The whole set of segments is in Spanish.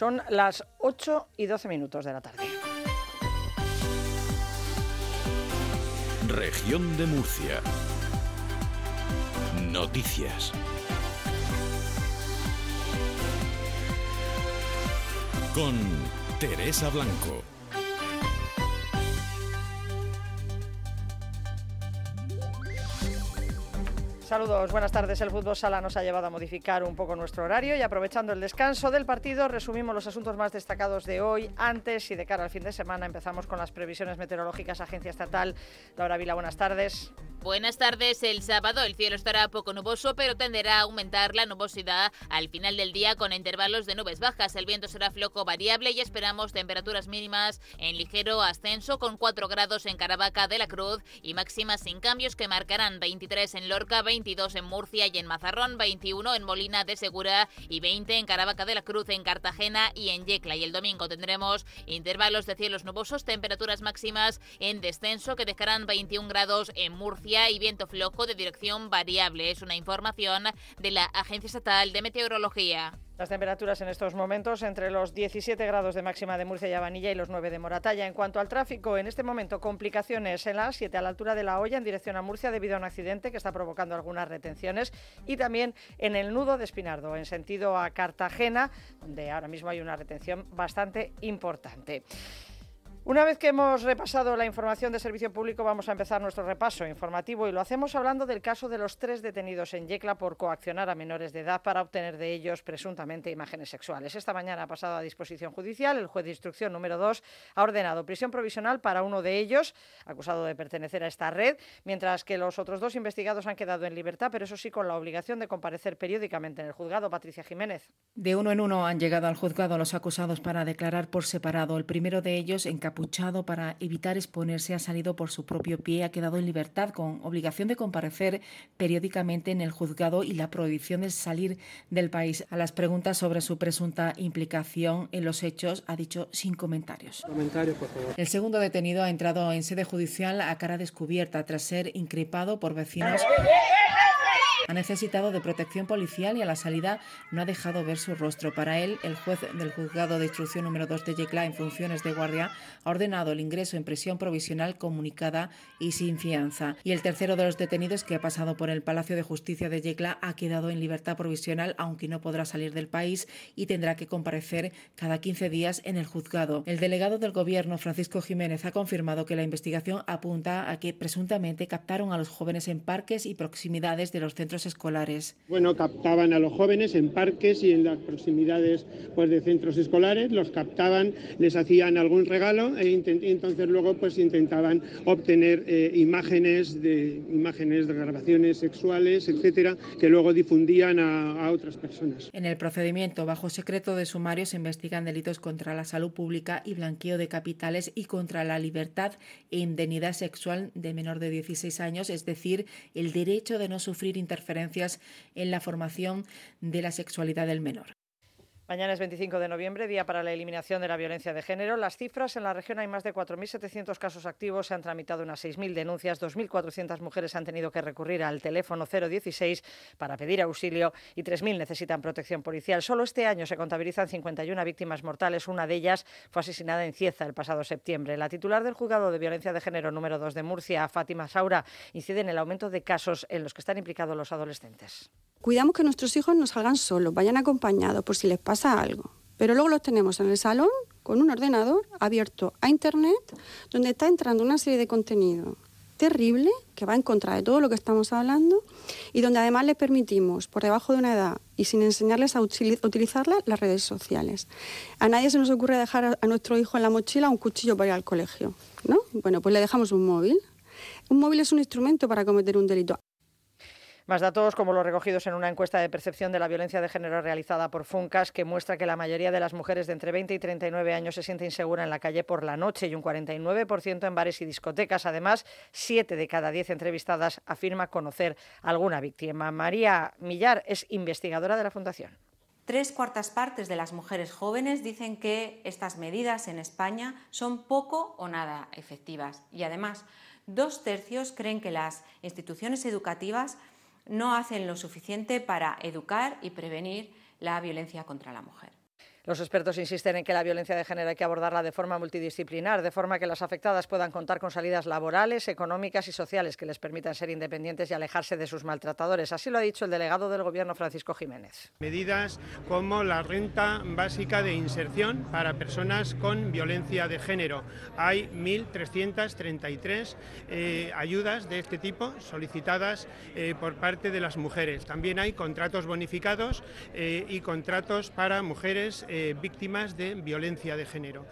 Son las 8 y 12 minutos de la tarde. Región de Murcia. Noticias. Con Teresa Blanco. Saludos, buenas tardes. El fútbol sala nos ha llevado a modificar un poco nuestro horario y aprovechando el descanso del partido resumimos los asuntos más destacados de hoy. Antes y de cara al fin de semana empezamos con las previsiones meteorológicas Agencia Estatal. Laura Vila, buenas tardes. Buenas tardes. El sábado el cielo estará poco nuboso, pero tenderá a aumentar la nubosidad al final del día con intervalos de nubes bajas. El viento será floco variable y esperamos temperaturas mínimas en ligero ascenso con 4 grados en Caravaca de la Cruz y máximas sin cambios que marcarán 23 en Lorca, 22 en Murcia y en Mazarrón, 21 en Molina de Segura y 20 en Caravaca de la Cruz, en Cartagena y en Yecla. Y el domingo tendremos intervalos de cielos nubosos, temperaturas máximas en descenso que dejarán 21 grados en Murcia y viento flojo de dirección variable. Es una información de la Agencia Estatal de Meteorología. Las temperaturas en estos momentos entre los 17 grados de máxima de Murcia y Avanilla y los 9 de Moratalla. En cuanto al tráfico, en este momento complicaciones en la 7 a la altura de la olla en dirección a Murcia debido a un accidente que está provocando algunas retenciones y también en el nudo de Espinardo en sentido a Cartagena, donde ahora mismo hay una retención bastante importante. Una vez que hemos repasado la información de servicio público, vamos a empezar nuestro repaso informativo y lo hacemos hablando del caso de los tres detenidos en Yecla por coaccionar a menores de edad para obtener de ellos presuntamente imágenes sexuales. Esta mañana ha pasado a disposición judicial. El juez de instrucción número 2 ha ordenado prisión provisional para uno de ellos, acusado de pertenecer a esta red, mientras que los otros dos investigados han quedado en libertad, pero eso sí con la obligación de comparecer periódicamente en el juzgado. Patricia Jiménez. De uno en uno han llegado al juzgado los acusados para declarar por separado. El primero de ellos en encapuchado para evitar exponerse, ha salido por su propio pie, ha quedado en libertad con obligación de comparecer periódicamente en el juzgado y la prohibición de salir del país. A las preguntas sobre su presunta implicación en los hechos ha dicho sin comentarios. El segundo detenido ha entrado en sede judicial a cara descubierta tras ser increpado por vecinos ha necesitado de protección policial y a la salida no ha dejado ver su rostro. Para él, el juez del juzgado de instrucción número 2 de Yecla en funciones de guardia ha ordenado el ingreso en prisión provisional comunicada y sin fianza. Y el tercero de los detenidos que ha pasado por el Palacio de Justicia de Yecla ha quedado en libertad provisional, aunque no podrá salir del país y tendrá que comparecer cada 15 días en el juzgado. El delegado del Gobierno, Francisco Jiménez, ha confirmado que la investigación apunta a que presuntamente captaron a los jóvenes en parques y proximidades de los centros escolares? Bueno, captaban a los jóvenes en parques y en las proximidades pues, de centros escolares, los captaban, les hacían algún regalo e entonces luego pues intentaban obtener eh, imágenes de imágenes de grabaciones sexuales, etcétera, que luego difundían a, a otras personas. En el procedimiento bajo secreto de sumario se investigan delitos contra la salud pública y blanqueo de capitales y contra la libertad e indemnidad sexual de menor de 16 años, es decir, el derecho de no sufrir interferencia en la formación de la sexualidad del menor. Mañana es 25 de noviembre, día para la eliminación de la violencia de género. Las cifras en la región hay más de 4.700 casos activos, se han tramitado unas 6.000 denuncias, 2.400 mujeres han tenido que recurrir al teléfono 016 para pedir auxilio y 3.000 necesitan protección policial. Solo este año se contabilizan 51 víctimas mortales, una de ellas fue asesinada en Cieza el pasado septiembre. La titular del juzgado de violencia de género número 2 de Murcia, Fátima Saura, incide en el aumento de casos en los que están implicados los adolescentes. Cuidamos que nuestros hijos no salgan solos, vayan acompañados por si les pasa algo. Pero luego los tenemos en el salón con un ordenador abierto a Internet donde está entrando una serie de contenido terrible que va en contra de todo lo que estamos hablando y donde además les permitimos, por debajo de una edad y sin enseñarles a utilizarla, las redes sociales. A nadie se nos ocurre dejar a nuestro hijo en la mochila un cuchillo para ir al colegio, ¿no? Bueno, pues le dejamos un móvil. Un móvil es un instrumento para cometer un delito. Más datos como los recogidos en una encuesta de percepción de la violencia de género realizada por Funcas, que muestra que la mayoría de las mujeres de entre 20 y 39 años se siente insegura en la calle por la noche y un 49% en bares y discotecas. Además, 7 de cada 10 entrevistadas afirma conocer alguna víctima. María Millar es investigadora de la Fundación. Tres cuartas partes de las mujeres jóvenes dicen que estas medidas en España son poco o nada efectivas y además dos tercios creen que las instituciones educativas no hacen lo suficiente para educar y prevenir la violencia contra la mujer. Los expertos insisten en que la violencia de género hay que abordarla de forma multidisciplinar, de forma que las afectadas puedan contar con salidas laborales, económicas y sociales que les permitan ser independientes y alejarse de sus maltratadores. Así lo ha dicho el delegado del Gobierno, Francisco Jiménez. Medidas como la renta básica de inserción para personas con violencia de género. Hay 1.333 eh, ayudas de este tipo solicitadas eh, por parte de las mujeres. También hay contratos bonificados eh, y contratos para mujeres eh, víctimas de violencia de género.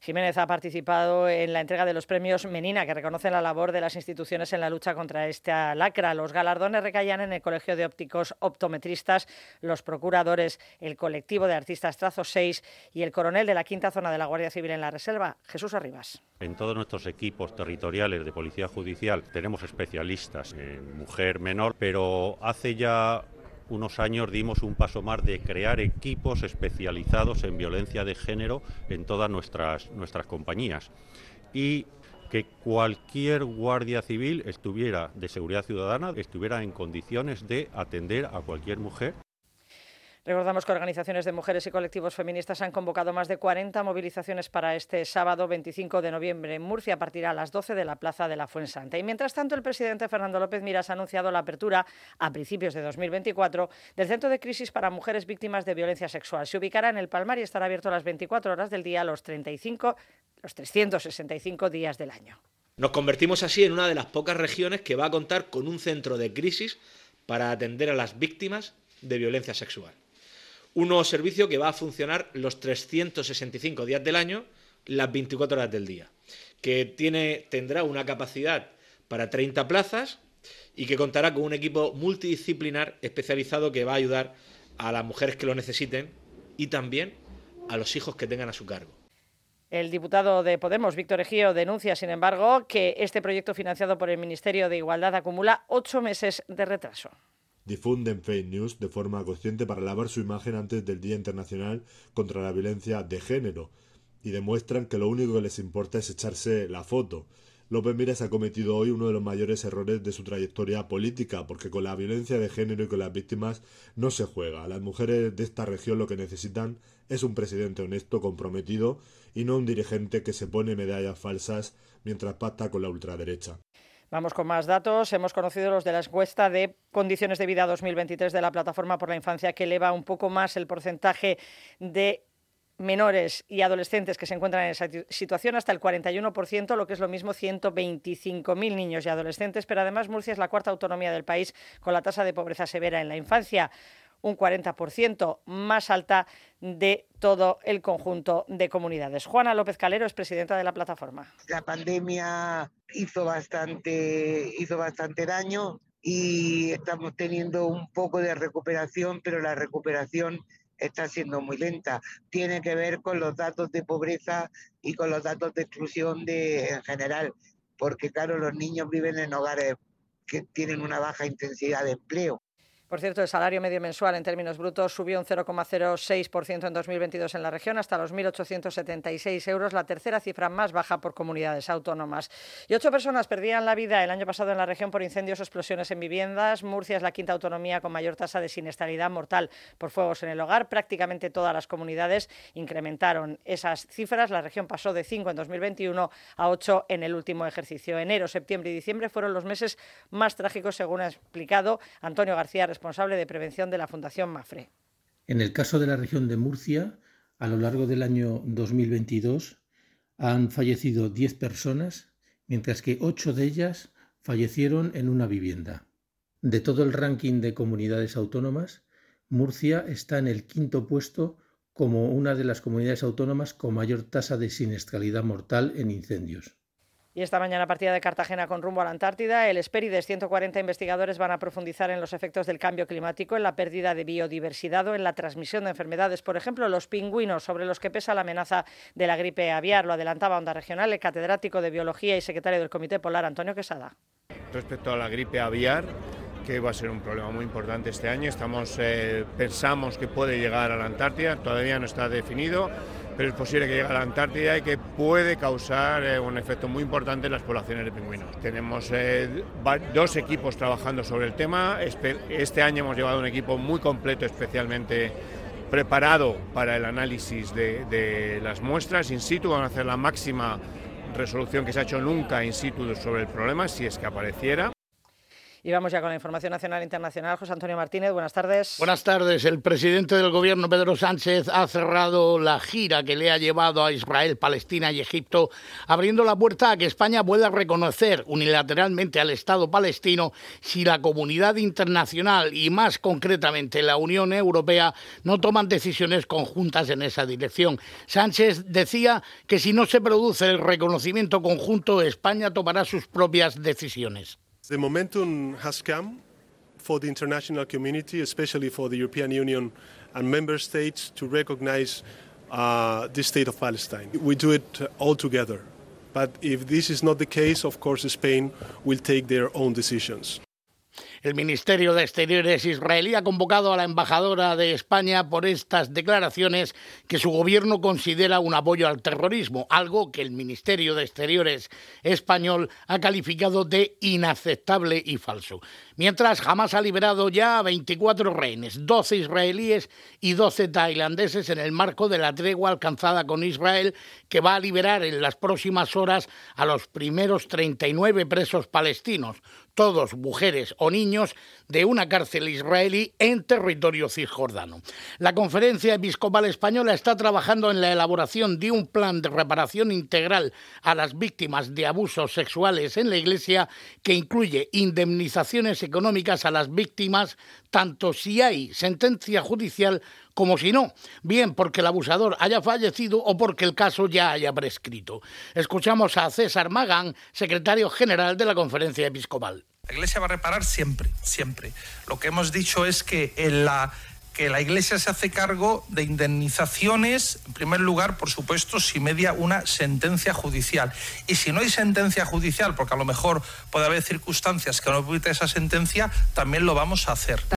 Jiménez ha participado en la entrega de los premios Menina, que reconocen la labor de las instituciones en la lucha contra esta lacra. Los galardones recaían en el Colegio de Ópticos Optometristas, los procuradores, el colectivo de artistas Trazo 6 y el coronel de la quinta zona de la Guardia Civil en la Reserva, Jesús Arribas. En todos nuestros equipos territoriales de Policía Judicial tenemos especialistas en mujer menor, pero hace ya unos años dimos un paso más de crear equipos especializados en violencia de género en todas nuestras, nuestras compañías. Y que cualquier guardia civil estuviera de seguridad ciudadana, estuviera en condiciones de atender a cualquier mujer Recordamos que organizaciones de mujeres y colectivos feministas han convocado más de 40 movilizaciones para este sábado 25 de noviembre en Murcia a partir a las 12 de la Plaza de la Fuensanta. Y mientras tanto, el presidente Fernando López Miras ha anunciado la apertura a principios de 2024 del Centro de Crisis para Mujeres Víctimas de Violencia Sexual. Se ubicará en el Palmar y estará abierto las 24 horas del día, los 35, los 365 días del año. Nos convertimos así en una de las pocas regiones que va a contar con un centro de crisis para atender a las víctimas de violencia sexual un nuevo servicio que va a funcionar los 365 días del año, las 24 horas del día, que tiene, tendrá una capacidad para 30 plazas y que contará con un equipo multidisciplinar especializado que va a ayudar a las mujeres que lo necesiten y también a los hijos que tengan a su cargo. El diputado de Podemos, Víctor Ejío, denuncia, sin embargo, que este proyecto financiado por el Ministerio de Igualdad acumula ocho meses de retraso difunden fake news de forma consciente para lavar su imagen antes del Día Internacional contra la Violencia de Género y demuestran que lo único que les importa es echarse la foto. López Miras ha cometido hoy uno de los mayores errores de su trayectoria política, porque con la violencia de género y con las víctimas no se juega. Las mujeres de esta región lo que necesitan es un presidente honesto, comprometido, y no un dirigente que se pone medallas falsas mientras pacta con la ultraderecha. Vamos con más datos. Hemos conocido los de la encuesta de condiciones de vida 2023 de la Plataforma por la Infancia, que eleva un poco más el porcentaje de menores y adolescentes que se encuentran en esa situación hasta el 41%, lo que es lo mismo 125.000 niños y adolescentes, pero además Murcia es la cuarta autonomía del país con la tasa de pobreza severa en la infancia un 40% más alta de todo el conjunto de comunidades. Juana López Calero es presidenta de la plataforma. La pandemia hizo bastante, hizo bastante daño y estamos teniendo un poco de recuperación, pero la recuperación está siendo muy lenta. Tiene que ver con los datos de pobreza y con los datos de exclusión de, en general, porque claro, los niños viven en hogares que tienen una baja intensidad de empleo. Por cierto, el salario medio mensual en términos brutos subió un 0,06% en 2022 en la región hasta los 1.876 euros, la tercera cifra más baja por comunidades autónomas. Y ocho personas perdían la vida el año pasado en la región por incendios o explosiones en viviendas. Murcia es la quinta autonomía con mayor tasa de siniestralidad mortal por fuegos en el hogar. Prácticamente todas las comunidades incrementaron esas cifras. La región pasó de 5 en 2021 a 8 en el último ejercicio. Enero, septiembre y diciembre fueron los meses más trágicos, según ha explicado Antonio García responsable de prevención de la Fundación Mafre. En el caso de la región de Murcia, a lo largo del año 2022 han fallecido 10 personas, mientras que 8 de ellas fallecieron en una vivienda. De todo el ranking de comunidades autónomas, Murcia está en el quinto puesto como una de las comunidades autónomas con mayor tasa de siniestralidad mortal en incendios. Y esta mañana partida de Cartagena con rumbo a la Antártida. El Esperides, 140 investigadores van a profundizar en los efectos del cambio climático, en la pérdida de biodiversidad o en la transmisión de enfermedades. Por ejemplo, los pingüinos, sobre los que pesa la amenaza de la gripe aviar. Lo adelantaba Onda Regional el catedrático de Biología y secretario del Comité Polar, Antonio Quesada. Respecto a la gripe aviar, que va a ser un problema muy importante este año. Estamos, eh, pensamos que puede llegar a la Antártida, todavía no está definido pero es posible que llegue a la Antártida y que puede causar eh, un efecto muy importante en las poblaciones de pingüinos. Tenemos eh, dos equipos trabajando sobre el tema. Este año hemos llevado un equipo muy completo, especialmente preparado para el análisis de, de las muestras in situ, van a hacer la máxima resolución que se ha hecho nunca in situ sobre el problema, si es que apareciera. Y vamos ya con la información nacional e internacional. José Antonio Martínez, buenas tardes. Buenas tardes. El presidente del gobierno, Pedro Sánchez, ha cerrado la gira que le ha llevado a Israel, Palestina y Egipto, abriendo la puerta a que España pueda reconocer unilateralmente al Estado palestino si la comunidad internacional y más concretamente la Unión Europea no toman decisiones conjuntas en esa dirección. Sánchez decía que si no se produce el reconocimiento conjunto, España tomará sus propias decisiones. The momentum has come for the international community, especially for the European Union and member states, to recognize uh, the state of Palestine. We do it all together. But if this is not the case, of course, Spain will take their own decisions. El Ministerio de Exteriores israelí ha convocado a la embajadora de España por estas declaraciones que su gobierno considera un apoyo al terrorismo, algo que el Ministerio de Exteriores español ha calificado de inaceptable y falso. Mientras Hamas ha liberado ya a 24 rehenes, 12 israelíes y 12 tailandeses en el marco de la tregua alcanzada con Israel, que va a liberar en las próximas horas a los primeros 39 presos palestinos todos mujeres o niños, de una cárcel israelí en territorio cisjordano. La Conferencia Episcopal Española está trabajando en la elaboración de un plan de reparación integral a las víctimas de abusos sexuales en la Iglesia que incluye indemnizaciones económicas a las víctimas, tanto si hay sentencia judicial como si no, bien porque el abusador haya fallecido o porque el caso ya haya prescrito. Escuchamos a César Magán, secretario general de la Conferencia Episcopal. La Iglesia va a reparar siempre, siempre. Lo que hemos dicho es que la que la Iglesia se hace cargo de indemnizaciones, en primer lugar, por supuesto, si media una sentencia judicial. Y si no hay sentencia judicial, porque a lo mejor puede haber circunstancias que no permiten esa sentencia, también lo vamos a hacer.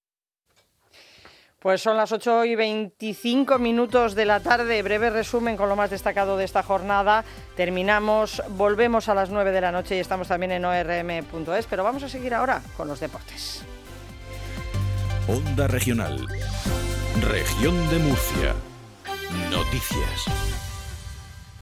Pues son las 8 y 25 minutos de la tarde. Breve resumen con lo más destacado de esta jornada. Terminamos, volvemos a las 9 de la noche y estamos también en orm.es, pero vamos a seguir ahora con los deportes. Onda Regional. Región de Murcia. Noticias.